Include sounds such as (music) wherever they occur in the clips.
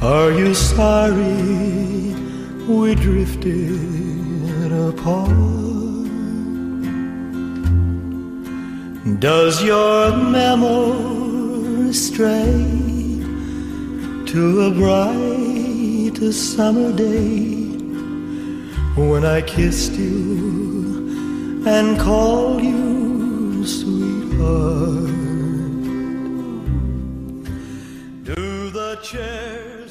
Are you sorry we drifted apart? Does your memory stray to a bright summer day when I kissed you and called you sweetheart?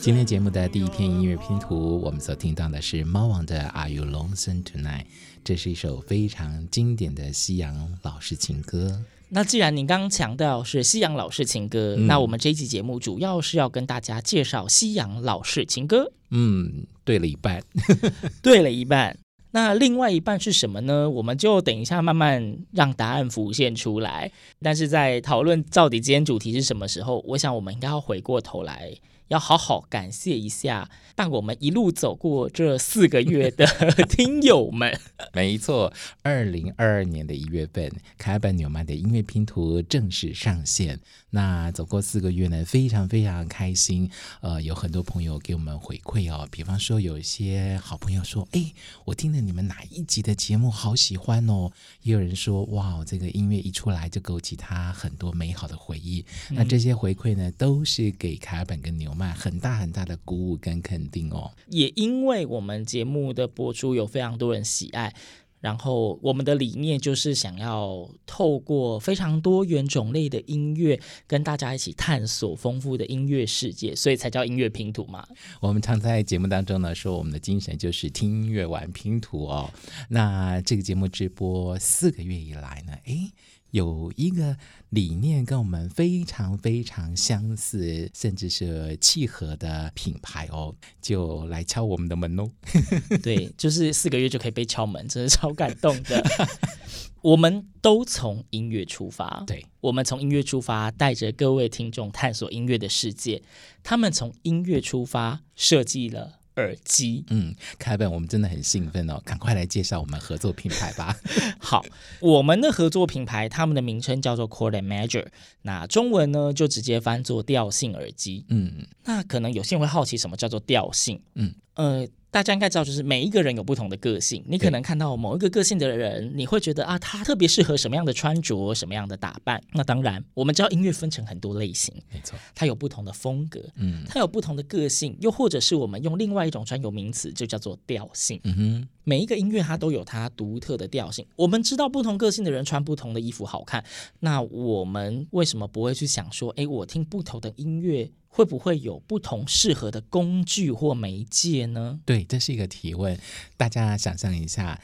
今天节目的第一篇音乐拼图，我们所听到的是猫王的《Are You Lonesome Tonight》。这是一首非常经典的西洋老式情歌。那既然您刚刚强调是西洋老式情歌，嗯、那我们这一期节目主要是要跟大家介绍西洋老式情歌。嗯，对了一半，(laughs) (laughs) 对了一半。那另外一半是什么呢？我们就等一下慢慢让答案浮现出来。但是在讨论到底今天主题是什么时候，我想我们应该要回过头来。要好好感谢一下伴我们一路走过这四个月的 (laughs) 听友们。没错，二零二二年的一月份，凯尔本纽曼的音乐拼图正式上线。那走过四个月呢，非常非常开心。呃，有很多朋友给我们回馈哦，比方说有一些好朋友说：“哎，我听了你们哪一集的节目，好喜欢哦。”也有人说：“哇，这个音乐一出来就勾起他很多美好的回忆。嗯”那这些回馈呢，都是给凯尔本跟纽曼很大很大的鼓舞跟肯定哦。也因为我们节目的播出有非常多人喜爱。然后我们的理念就是想要透过非常多元种类的音乐，跟大家一起探索丰富的音乐世界，所以才叫音乐拼图嘛。我们常在节目当中呢说，我们的精神就是听音乐玩拼图哦。那这个节目直播四个月以来呢，诶。有一个理念跟我们非常非常相似，甚至是契合的品牌哦，就来敲我们的门喽。(laughs) 对，就是四个月就可以被敲门，真是超感动的。(laughs) 我们都从音乐出发，对，我们从音乐出发，带着各位听众探索音乐的世界。他们从音乐出发，设计了。耳机，嗯，凯本，我们真的很兴奋哦，赶快来介绍我们合作品牌吧。(laughs) 好，我们的合作品牌，他们的名称叫做 and Measure，那中文呢就直接翻作调性耳机。嗯，那可能有些人会好奇，什么叫做调性？嗯，呃。大家应该知道，就是每一个人有不同的个性。你可能看到某一个个性的人，你会觉得啊，他特别适合什么样的穿着，什么样的打扮。那当然，我们知道音乐分成很多类型，没错，它有不同的风格，嗯，它有不同的个性，又或者是我们用另外一种专有名词，就叫做调性。嗯哼，每一个音乐它都有它独特的调性。我们知道不同个性的人穿不同的衣服好看，那我们为什么不会去想说，哎，我听不同的音乐？会不会有不同适合的工具或媒介呢？对，这是一个提问。大家想象一下，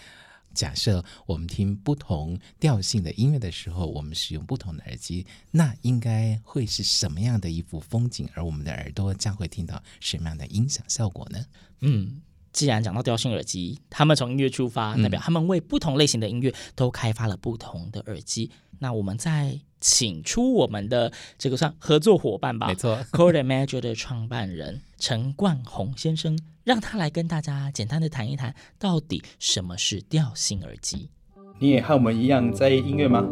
假设我们听不同调性的音乐的时候，我们使用不同的耳机，那应该会是什么样的一幅风景？而我们的耳朵将会听到什么样的音响效果呢？嗯。既然讲到调性耳机，他们从音乐出发，代表他们为不同类型的音乐都开发了不同的耳机。嗯、那我们再请出我们的这个算合作伙伴吧，没错 (laughs) and Measure 的创办人陈冠宏先生，让他来跟大家简单的谈一谈，到底什么是调性耳机。你也和我们一样在意音乐吗？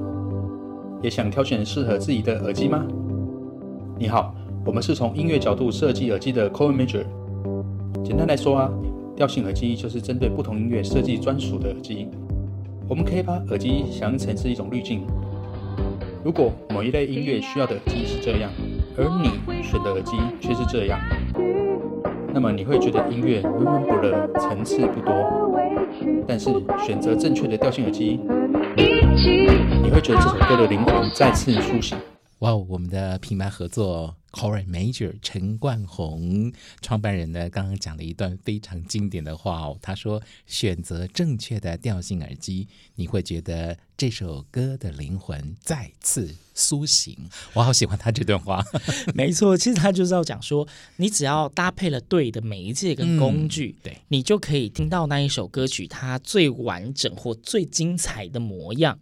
也想挑选适合自己的耳机吗？你好，我们是从音乐角度设计耳机的 and Measure。简单来说啊。调性耳机就是针对不同音乐设计专属的耳机。我们可以把耳机想象成是一种滤镜。如果某一类音乐需要的耳机是这样，而你选的耳机却是这样，那么你会觉得音乐闷闷不乐，层次不多。但是选择正确的调性耳机，你会觉得这首歌的灵魂再次苏醒。哇，我们的品牌合作。Core Major 陈冠宏创办人呢，刚刚讲了一段非常经典的话哦。他说：“选择正确的调性耳机，你会觉得这首歌的灵魂再次苏醒。”我好喜欢他这段话。(laughs) 没错，其实他就是要讲说，你只要搭配了对的媒介跟工具，嗯、对，你就可以听到那一首歌曲它最完整或最精彩的模样。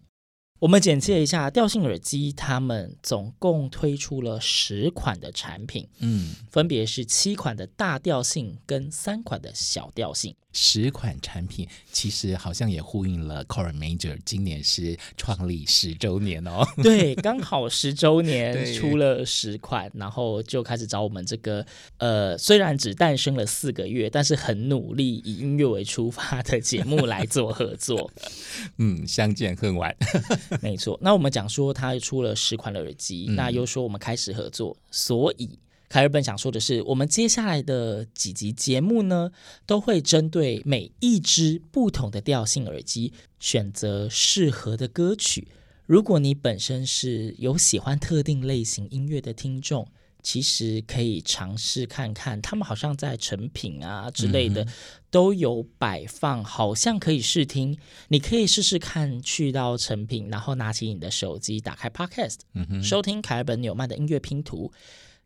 我们简介一下调性耳机，他们总共推出了十款的产品，嗯，分别是七款的大调性跟三款的小调性。十款产品其实好像也呼应了 Core Major 今年是创立十周年哦。(laughs) 对，刚好十周年出了十款，然后就开始找我们这个呃，虽然只诞生了四个月，但是很努力以音乐为出发的节目来做合作。(laughs) 嗯，相见恨晚。(laughs) 没错，那我们讲说他出了十款的耳机，嗯、那又说我们开始合作，所以。凯尔本想说的是，我们接下来的几集节目呢，都会针对每一只不同的调性耳机，选择适合的歌曲。如果你本身是有喜欢特定类型音乐的听众，其实可以尝试看看，他们好像在成品啊之类的都有摆放，好像可以试听。你可以试试看，去到成品，然后拿起你的手机，打开 Podcast，收听凯尔本纽曼的音乐拼图。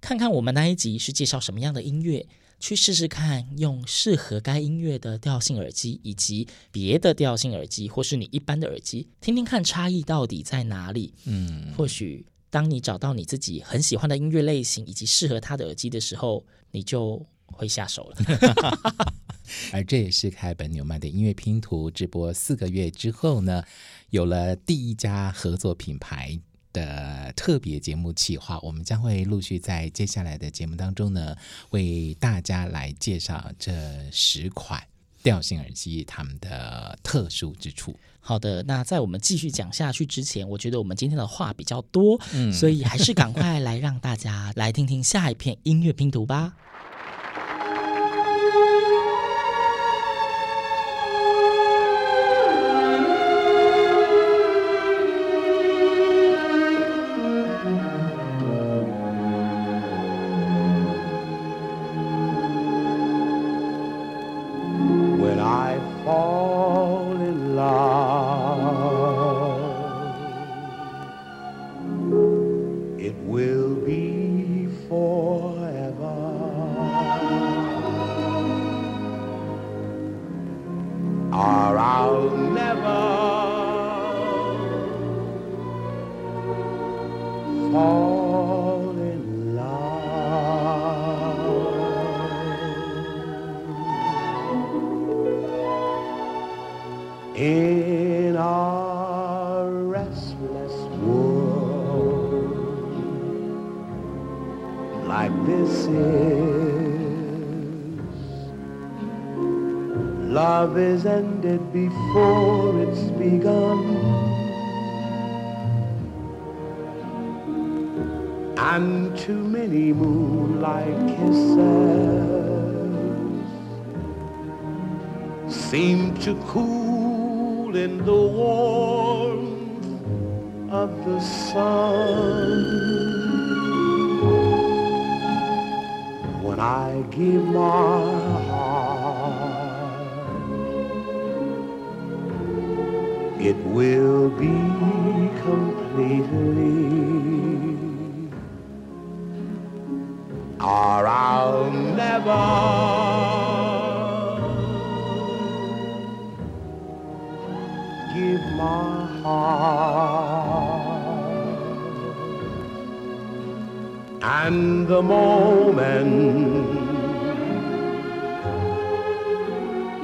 看看我们那一集是介绍什么样的音乐，去试试看用适合该音乐的调性耳机，以及别的调性耳机，或是你一般的耳机，听听看差异到底在哪里。嗯，或许当你找到你自己很喜欢的音乐类型以及适合它的耳机的时候，你就会下手了。(laughs) 而这也是凯本纽曼的音乐拼图直播四个月之后呢，有了第一家合作品牌的特别节目企划，我们将会陆续在接下来的节目当中呢，为大家来介绍这十款调性耳机它们的特殊之处。好的，那在我们继续讲下去之前，我觉得我们今天的话比较多，嗯，所以还是赶快来让大家来听听下一片音乐拼图吧。will be before it's begun. And too many moonlight kisses seem to cool in the warmth of the sun. When I give my it will be completely. Or I'll never give my heart. And the moment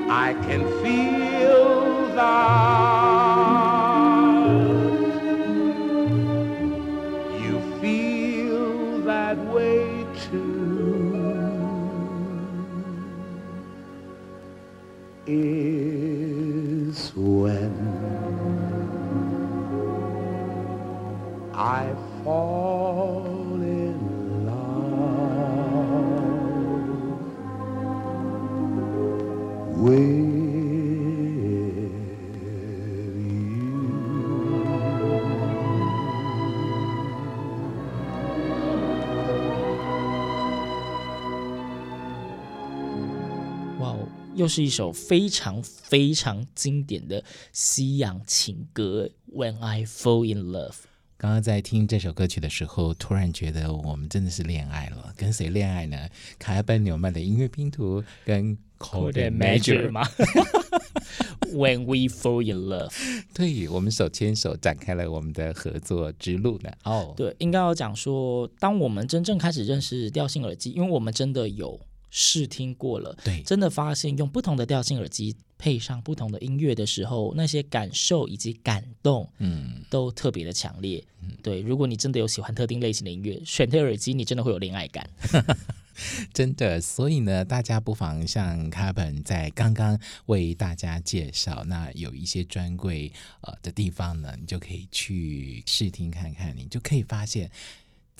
I can feel that. is when I fall. 又是一首非常非常经典的西洋情歌《When I Fall in Love》。刚刚在听这首歌曲的时候，突然觉得我们真的是恋爱了。跟谁恋爱呢？卡尔本纽曼的音乐拼图跟 Chord Major 吗？When we fall in love，对，我们手牵手展开了我们的合作之路呢。哦、oh，对，应该要讲说，当我们真正开始认识调性耳机，因为我们真的有试听过了，对，真的发现用不同的调性耳机。配上不同的音乐的时候，那些感受以及感动，嗯，都特别的强烈。嗯，对，如果你真的有喜欢特定类型的音乐，选对耳机，你真的会有恋爱感。(laughs) 真的，所以呢，大家不妨像卡本在刚刚为大家介绍，那有一些专柜呃的地方呢，你就可以去试听看看，你就可以发现。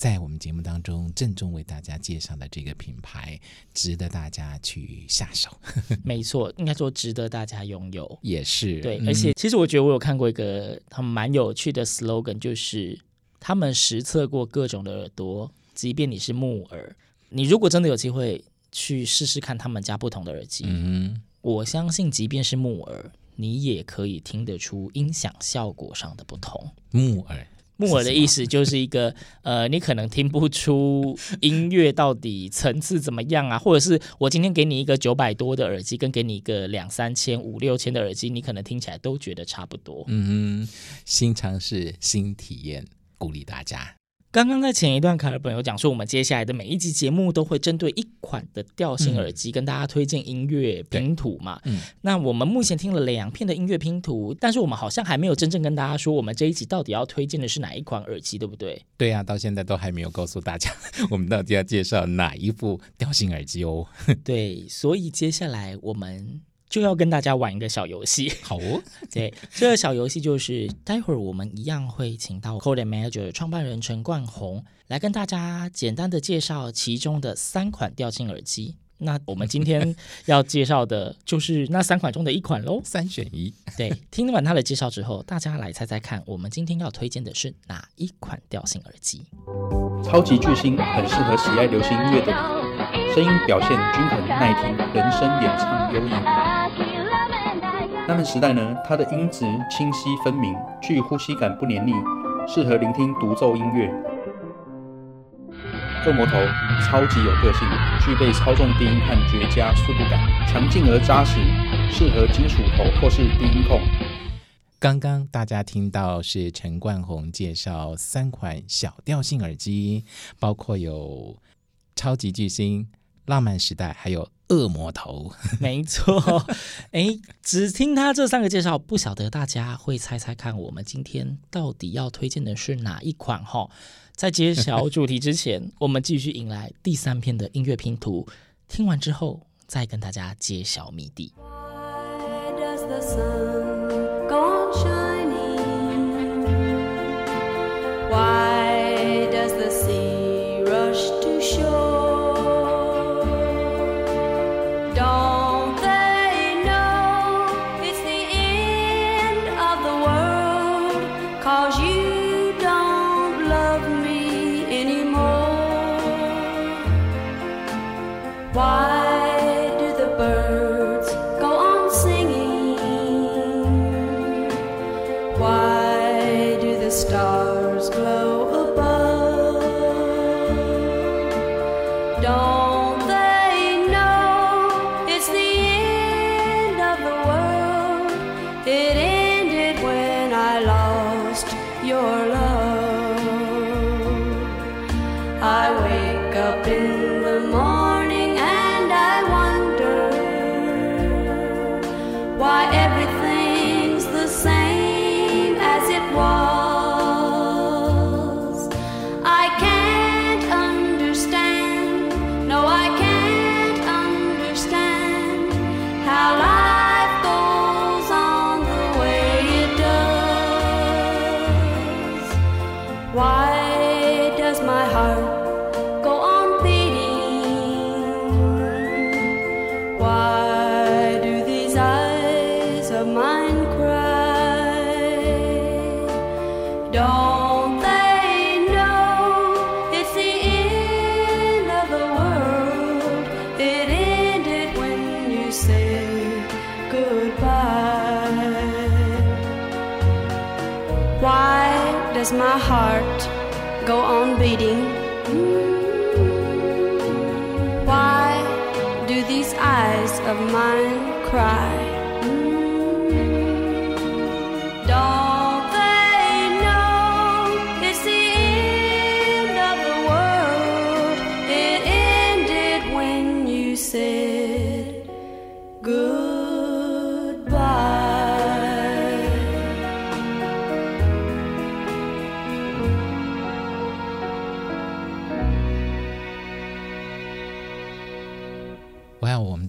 在我们节目当中郑重为大家介绍的这个品牌，值得大家去下手。(laughs) 没错，应该说值得大家拥有。也是对，而且其实我觉得我有看过一个他们蛮有趣的 slogan，就是他们实测过各种的耳朵，即便你是木耳，你如果真的有机会去试试看他们家不同的耳机，嗯，我相信即便是木耳，你也可以听得出音响效果上的不同。木耳。木耳的意思就是一个，呃，你可能听不出音乐到底层次怎么样啊，或者是我今天给你一个九百多的耳机，跟给你一个两三千、五六千的耳机，你可能听起来都觉得差不多。嗯，新尝试、新体验，鼓励大家。刚刚在前一段，卡尔本有讲说，我们接下来的每一集节目都会针对一款的调性耳机，跟大家推荐音乐拼图嘛。嗯，那我们目前听了两片的音乐拼图，但是我们好像还没有真正跟大家说，我们这一集到底要推荐的是哪一款耳机，对不对？对呀、啊，到现在都还没有告诉大家，我们到底要介绍哪一副调性耳机哦。(laughs) 对，所以接下来我们。就要跟大家玩一个小游戏，好哦。(laughs) 对，这个小游戏就是待会儿我们一样会请到 Chord Major 创办人陈冠宏来跟大家简单的介绍其中的三款调性耳机。那我们今天要介绍的就是那三款中的一款喽，三选一。对，听完他的介绍之后，大家来猜猜看，我们今天要推荐的是哪一款调性耳机？超级巨星很适合喜爱流行音乐的你，声音表现均衡耐听，人声演唱优异。那们时代呢，它的音质清晰分明，具呼吸感，不黏腻，适合聆听独奏音乐。恶魔头超级有个性，具备超重低音和绝佳速度感，强劲而扎实，适合金属头或是低音控。刚刚大家听到是陈冠宏介绍三款小调性耳机，包括有超级巨星、浪漫时代，还有。恶魔头，(laughs) 没错。哎，只听他这三个介绍，不晓得大家会猜猜看，我们今天到底要推荐的是哪一款？哈，在揭晓主题之前，(laughs) 我们继续迎来第三篇的音乐拼图。听完之后，再跟大家揭晓谜底。does Why do these eyes of mine cry?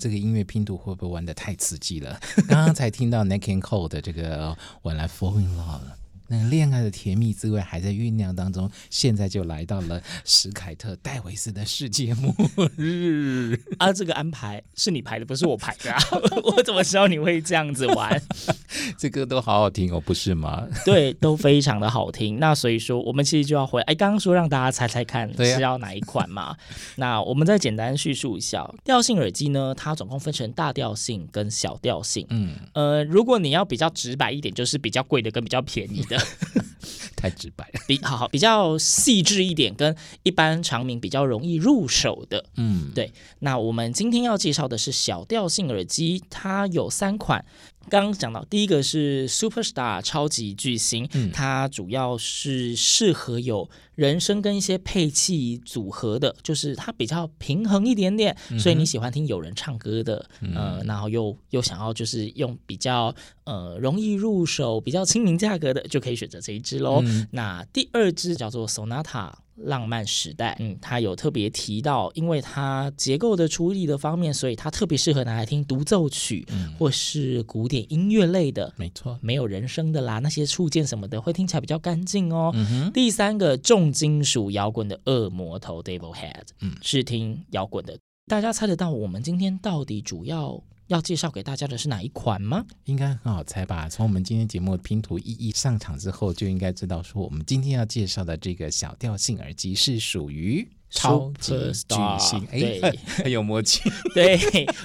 这个音乐拼图会不会玩的太刺激了？刚 (laughs) 刚才听到 Nack and Cole 的这个我来 Fall in Love。了那恋爱的甜蜜滋味还在酝酿当中，现在就来到了史凯特 (laughs) 戴维斯的世界末日啊！这个安排是你排的，不是我排的啊！(laughs) 我怎么知道你会这样子玩？(laughs) 这歌都好好听哦，不是吗？对，都非常的好听。那所以说，我们其实就要回。哎，刚刚说让大家猜猜看是要哪一款嘛？那我们再简单叙述一下，调性耳机呢，它总共分成大调性跟小调性。嗯，呃，如果你要比较直白一点，就是比较贵的跟比较便宜的。(laughs) 太直白了，比好好比较细致一点，跟一般长鸣比较容易入手的，嗯，对。那我们今天要介绍的是小调性耳机，它有三款。刚刚讲到第一个是 Superstar 超级巨星，嗯，它主要是适合有人声跟一些配器组合的，就是它比较平衡一点点，嗯、所以你喜欢听有人唱歌的，嗯、呃，然后又又想要就是用比较呃容易入手、比较亲民价格的，就可以选择这一支喽。嗯、那第二支叫做 Sonata。浪漫时代，嗯，他有特别提到，因为它结构的处理的方面，所以它特别适合拿来听独奏曲，嗯，或是古典音乐类的，没错，没有人声的啦，那些触键什么的会听起来比较干净哦。嗯，第三个重金属摇滚的恶魔头 Devil Head，嗯，是听摇滚的，大家猜得到我们今天到底主要？要介绍给大家的是哪一款吗？应该很好猜吧。从我们今天节目拼图一一上场之后，就应该知道说，我们今天要介绍的这个小调性耳机是属于。超级巨星，哎，(laughs) 有默契。(laughs) 对，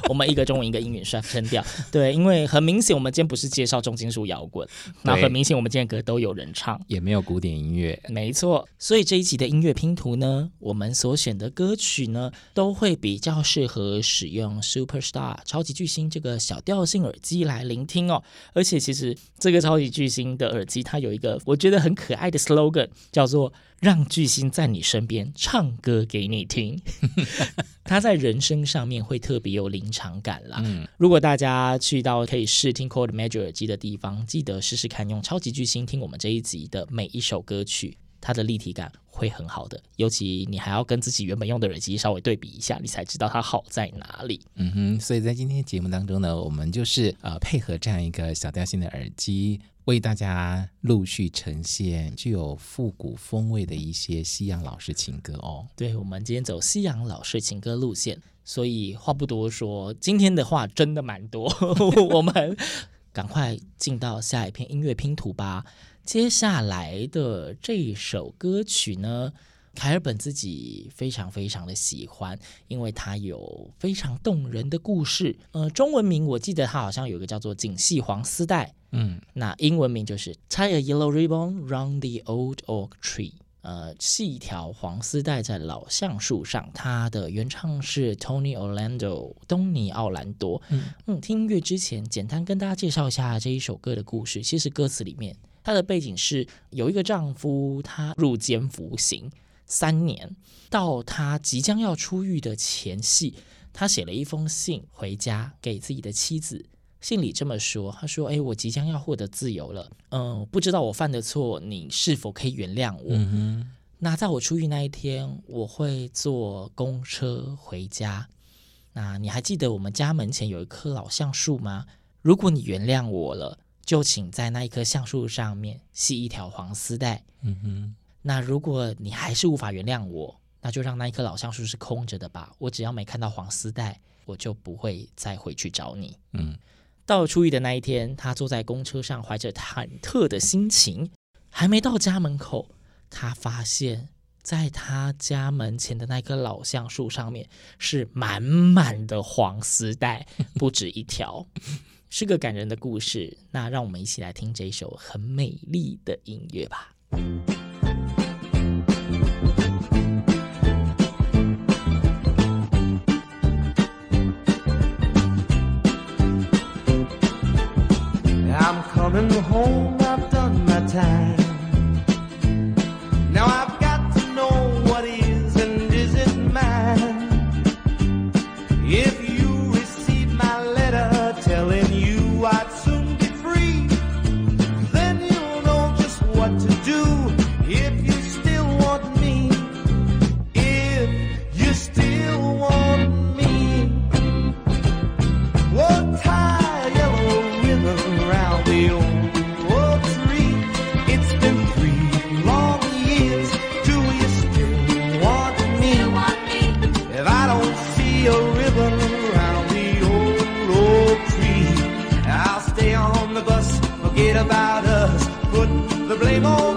我们一个中文，一个英语，双声调。对，因为很明显，我们今天不是介绍重金属摇滚，那很明显，我们今天歌都有人唱，也没有古典音乐。没错，所以这一集的音乐拼图呢，我们所选的歌曲呢，都会比较适合使用 Superstar 超级巨星这个小调性耳机来聆听哦。而且，其实这个超级巨星的耳机，它有一个我觉得很可爱的 slogan，叫做。让巨星在你身边唱歌给你听，(laughs) 他在人声上面会特别有临场感啦。嗯，如果大家去到可以试听 Chord Major 耳机的地方，记得试试看用超级巨星听我们这一集的每一首歌曲，它的立体感会很好的。尤其你还要跟自己原本用的耳机稍微对比一下，你才知道它好在哪里。嗯哼，所以在今天节目当中呢，我们就是呃配合这样一个小调性的耳机。为大家陆续呈现具有复古风味的一些西洋老式情歌哦。对，我们今天走西洋老式情歌路线，所以话不多说，今天的话真的蛮多，(laughs) 我们赶快进到下一篇音乐拼图吧。接下来的这首歌曲呢，凯尔本自己非常非常的喜欢，因为它有非常动人的故事。呃，中文名我记得它好像有个叫做《锦系黄丝带》。嗯，那英文名就是 Tie a yellow ribbon round the old oak tree。呃，系一条黄丝带在老橡树上。它的原唱是 Tony Orlando，东尼奥兰多。嗯嗯，听音乐之前，简单跟大家介绍一下这一首歌的故事。其实歌词里面，它的背景是有一个丈夫，他入监服刑三年，到他即将要出狱的前夕，他写了一封信回家给自己的妻子。信里这么说，他说：“哎，我即将要获得自由了，嗯，不知道我犯的错，你是否可以原谅我？嗯哼。那在我出狱那一天，我会坐公车回家。那你还记得我们家门前有一棵老橡树吗？如果你原谅我了，就请在那一棵橡树上面系一条黄丝带。嗯哼。那如果你还是无法原谅我，那就让那一棵老橡树是空着的吧。我只要没看到黄丝带，我就不会再回去找你。嗯。”到了出狱的那一天，他坐在公车上，怀着忐忑的心情，还没到家门口，他发现，在他家门前的那棵老橡树上面是满满的黄丝带，(laughs) 不止一条，是个感人的故事。那让我们一起来听这首很美丽的音乐吧。same old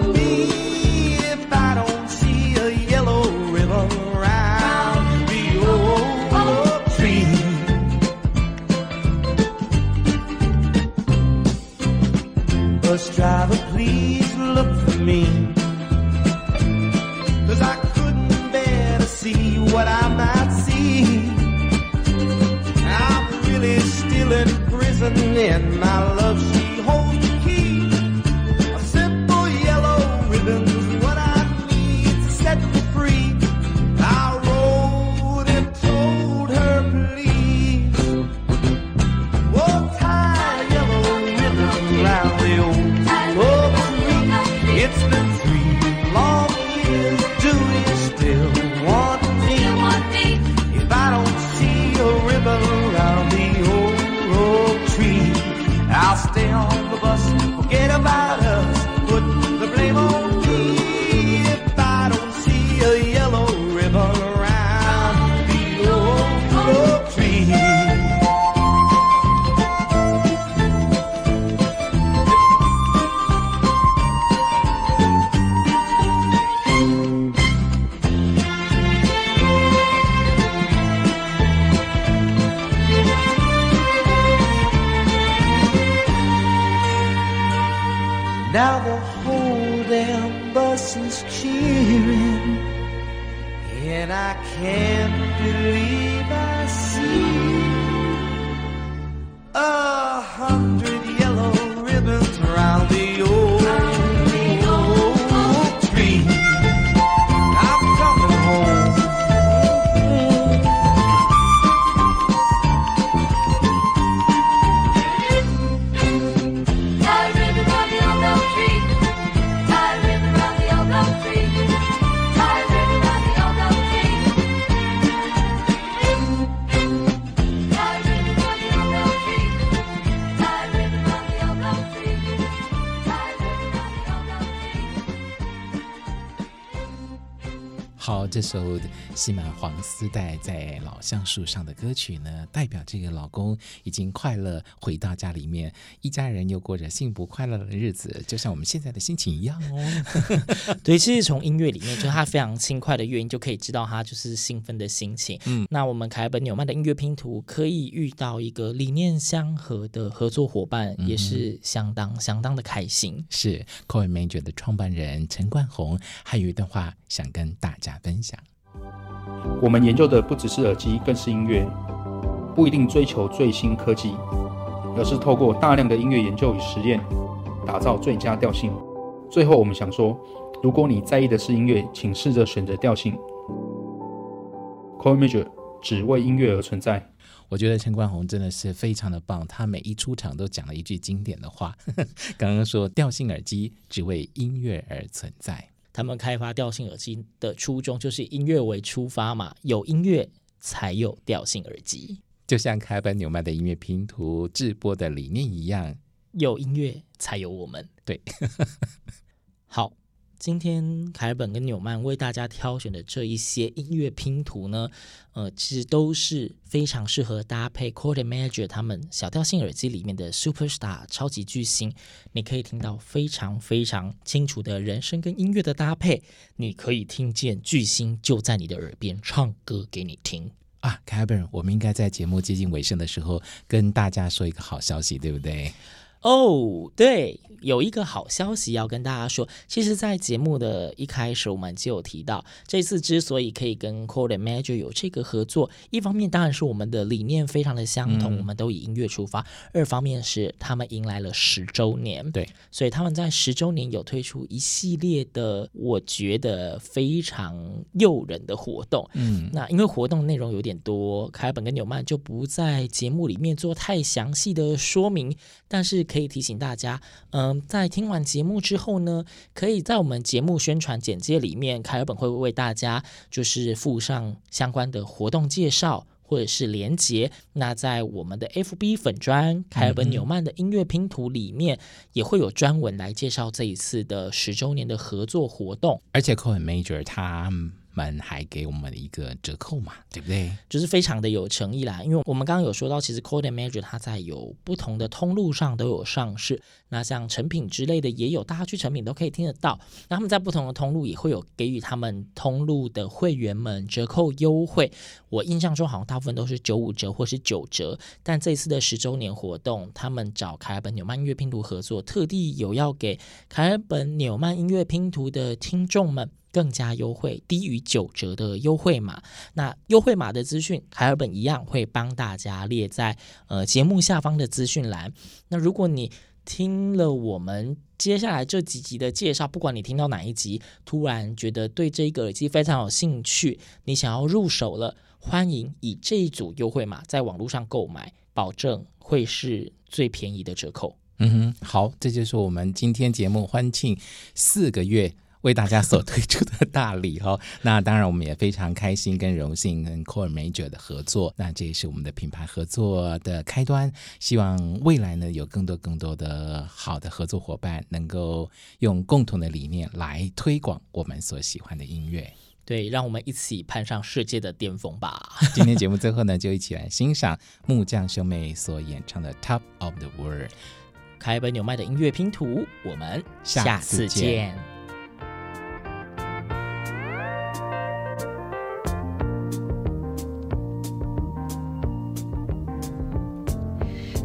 and I can't believe I see a hundred 这首吸满黄丝带在老橡树上的歌曲呢，代表这个老公已经快乐回到家里面，一家人又过着幸福快乐的日子，就像我们现在的心情一样哦。(laughs) 对，其实从音乐里面，就是他非常轻快的乐音，就可以知道他就是兴奋的心情。嗯，那我们凯本纽曼的音乐拼图可以遇到一个理念相合的合作伙伴，也是相当相当的开心。是 Chord Major 的创办人陈冠宏，还有一段话想跟大家分享。我们研究的不只是耳机，更是音乐，不一定追求最新科技，而是透过大量的音乐研究与实验，打造最佳调性。最后，我们想说，如果你在意的是音乐，请试着选择调性。Chord Major 只为音乐而存在。我觉得陈冠宏真的是非常的棒，他每一出场都讲了一句经典的话。(laughs) 刚刚说调性耳机只为音乐而存在。他们开发调性耳机的初衷就是音乐为出发嘛，有音乐才有调性耳机，就像开本纽曼的音乐拼图制播的理念一样，有音乐才有我们。对，(laughs) 好。今天凯尔本跟纽曼为大家挑选的这一些音乐拼图呢，呃，其实都是非常适合搭配 Chord Major 他们小调性耳机里面的 Superstar 超级巨星，你可以听到非常非常清楚的人声跟音乐的搭配，你可以听见巨星就在你的耳边唱歌给你听啊。凯尔本，我们应该在节目接近尾声的时候跟大家说一个好消息，对不对？哦，对，有一个好消息要跟大家说。其实，在节目的一开始，我们就有提到，这次之所以可以跟 Chord and Major 有这个合作，一方面当然是我们的理念非常的相同，嗯、我们都以音乐出发；二方面是他们迎来了十周年，对，所以他们在十周年有推出一系列的，我觉得非常诱人的活动。嗯，那因为活动内容有点多，凯尔本跟纽曼就不在节目里面做太详细的说明，但是。可以提醒大家，嗯，在听完节目之后呢，可以在我们节目宣传简介里面，凯尔本会为大家就是附上相关的活动介绍或者是连接。那在我们的 FB 粉专凯尔本纽曼的音乐拼图里面，也会有专文来介绍这一次的十周年的合作活动。而且 Chord and Major 他。们还给我们一个折扣嘛，对不对？就是非常的有诚意啦。因为我们刚刚有说到，其实 Code Major 它在有不同的通路上都有上市。那像成品之类的也有，大家去成品都可以听得到。那他们在不同的通路也会有给予他们通路的会员们折扣优惠。我印象中好像大部分都是九五折或是九折。但这次的十周年活动，他们找凯尔本纽曼音乐拼图合作，特地有要给凯尔本纽曼音乐拼图的听众们。更加优惠，低于九折的优惠码。那优惠码的资讯，凯尔本一样会帮大家列在呃节目下方的资讯栏。那如果你听了我们接下来这几集的介绍，不管你听到哪一集，突然觉得对这个耳机非常有兴趣，你想要入手了，欢迎以这一组优惠码在网络上购买，保证会是最便宜的折扣。嗯哼，好，这就是我们今天节目欢庆四个月。为大家所推出的大礼哦，(laughs) 那当然我们也非常开心跟荣幸跟 and Major 的合作，那这也是我们的品牌合作的开端。希望未来呢有更多更多的好的合作伙伴，能够用共同的理念来推广我们所喜欢的音乐。对，让我们一起攀上世界的巅峰吧！今天节目最后呢，就一起来欣赏木匠兄妹所演唱的《Top of the World》，凯尔本纽麦的音乐拼图。我们下次见。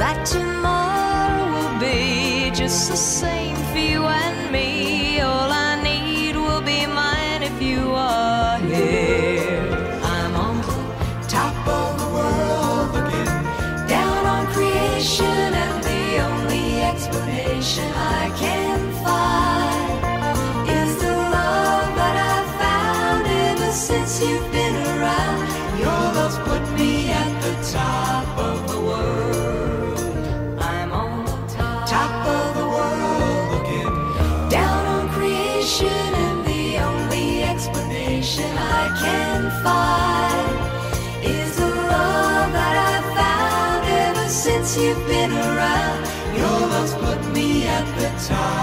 that tomorrow will be just the same for you and me. time.